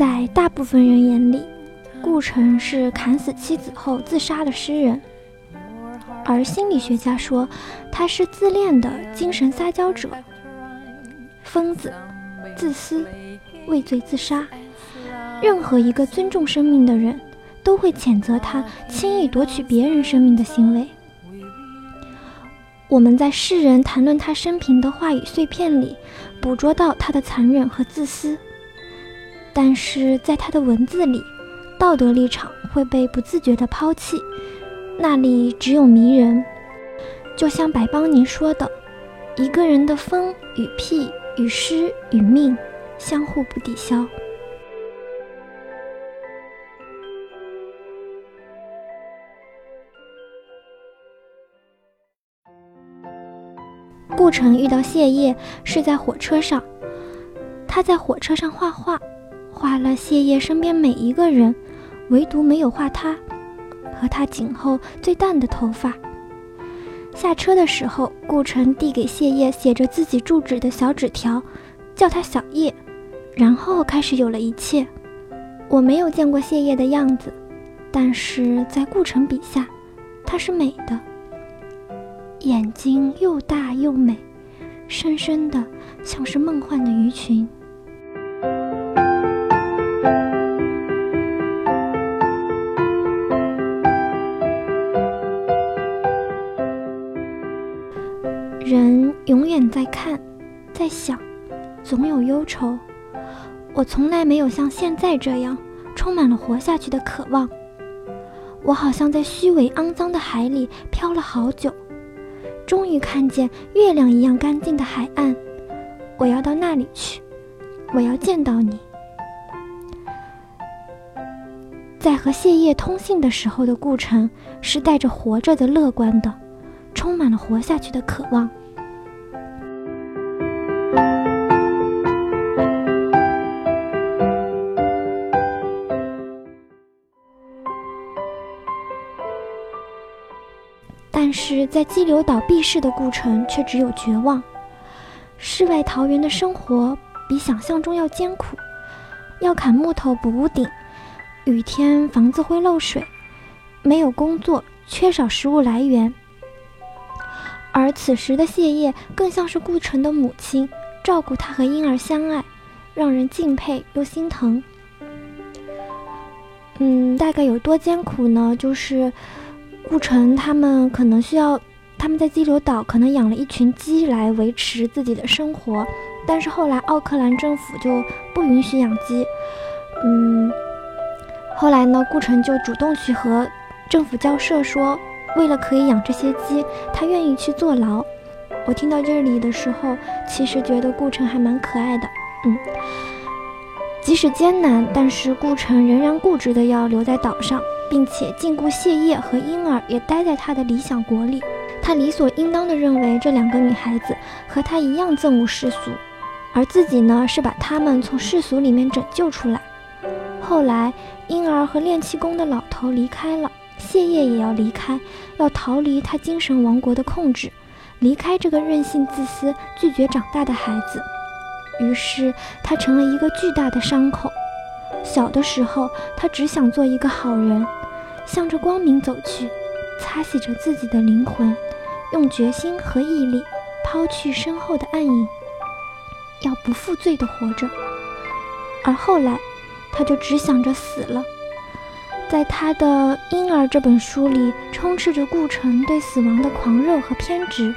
在大部分人眼里，顾城是砍死妻子后自杀的诗人，而心理学家说他是自恋的精神撒娇者、疯子、自私、畏罪自杀。任何一个尊重生命的人，都会谴责他轻易夺取别人生命的行为。我们在世人谈论他生平的话语碎片里，捕捉到他的残忍和自私，但是在他的文字里，道德立场会被不自觉地抛弃，那里只有迷人。就像白邦尼说的：“一个人的风与屁与诗与命，相互不抵消。”顾城遇到谢烨是在火车上，他在火车上画，画了谢烨身边每一个人，唯独没有画他和他颈后最淡的头发。下车的时候，顾城递给谢烨写着自己住址的小纸条，叫他小叶，然后开始有了一切。我没有见过谢烨的样子，但是在顾城笔下，她是美的。眼睛又大又美，深深的，像是梦幻的鱼群。看，在想，总有忧愁。我从来没有像现在这样，充满了活下去的渴望。我好像在虚伪肮脏的海里漂了好久。终于看见月亮一样干净的海岸，我要到那里去，我要见到你。在和谢烨通信的时候的顾城是带着活着的乐观的，充满了活下去的渴望。但是在激流岛避世的顾城却只有绝望。世外桃源的生活比想象中要艰苦，要砍木头补屋顶，雨天房子会漏水，没有工作，缺少食物来源。而此时的谢烨更像是顾城的母亲，照顾他和婴儿相爱，让人敬佩又心疼。嗯，大概有多艰苦呢？就是。顾城他们可能需要，他们在激流岛可能养了一群鸡来维持自己的生活，但是后来奥克兰政府就不允许养鸡。嗯，后来呢，顾城就主动去和政府交涉，说为了可以养这些鸡，他愿意去坐牢。我听到这里的时候，其实觉得顾城还蛮可爱的。嗯，即使艰难，但是顾城仍然固执的要留在岛上。并且禁锢谢烨和婴儿也待在他的理想国里，他理所应当的认为这两个女孩子和他一样憎恶世俗，而自己呢是把他们从世俗里面拯救出来。后来婴儿和炼气功的老头离开了，谢烨也要离开，要逃离他精神王国的控制，离开这个任性、自私、拒绝长大的孩子。于是他成了一个巨大的伤口。小的时候，他只想做一个好人。向着光明走去，擦洗着自己的灵魂，用决心和毅力抛去身后的暗影，要不负罪的活着。而后来，他就只想着死了。在他的《婴儿》这本书里，充斥着顾城对死亡的狂热和偏执，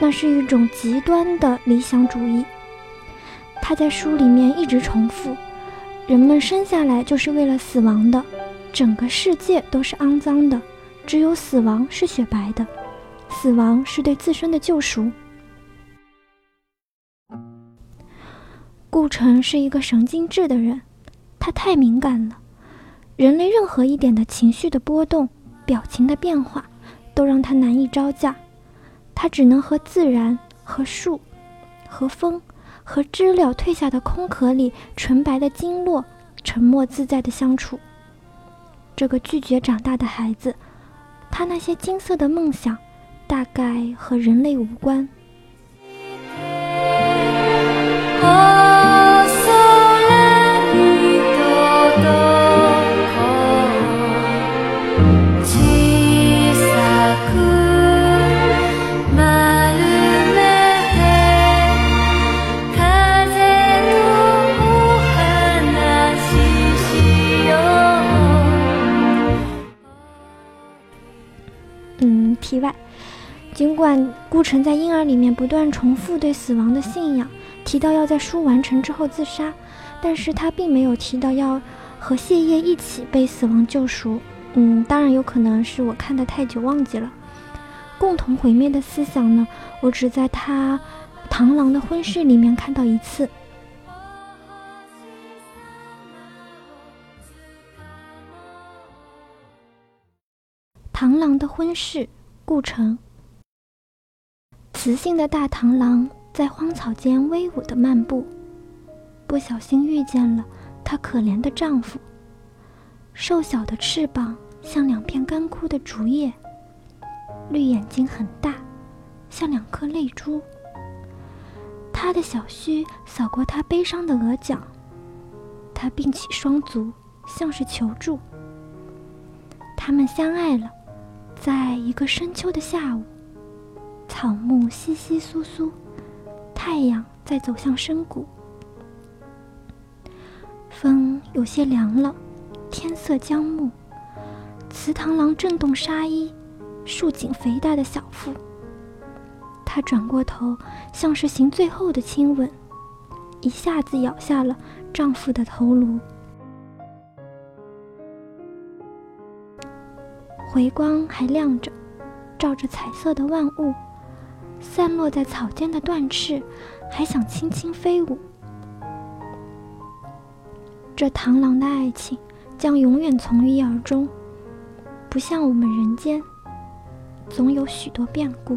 那是一种极端的理想主义。他在书里面一直重复：人们生下来就是为了死亡的。整个世界都是肮脏的，只有死亡是雪白的。死亡是对自身的救赎。顾城是一个神经质的人，他太敏感了。人类任何一点的情绪的波动、表情的变化，都让他难以招架。他只能和自然、和树、和风、和知了退下的空壳里纯白的经络，沉默自在的相处。这个拒绝长大的孩子，他那些金色的梦想，大概和人类无关。管顾城在婴儿里面不断重复对死亡的信仰，提到要在书完成之后自杀，但是他并没有提到要和谢烨一起被死亡救赎。嗯，当然有可能是我看的太久忘记了。共同毁灭的思想呢，我只在他螳螂的婚事里面看到一次。螳螂的婚事，顾城。雌性的大螳螂在荒草间威武地漫步，不小心遇见了她可怜的丈夫。瘦小的翅膀像两片干枯的竹叶，绿眼睛很大，像两颗泪珠。他的小须扫过她悲伤的额角，他并起双足，像是求助。他们相爱了。在一个深秋的下午，草木稀稀疏疏，太阳在走向深谷，风有些凉了，天色将暮。雌螳螂震动纱衣，束紧肥大的小腹。它转过头，像是行最后的亲吻，一下子咬下了丈夫的头颅。回光还亮着，照着彩色的万物，散落在草间的断翅还想轻轻飞舞。这螳螂的爱情将永远从一而终，不像我们人间，总有许多变故。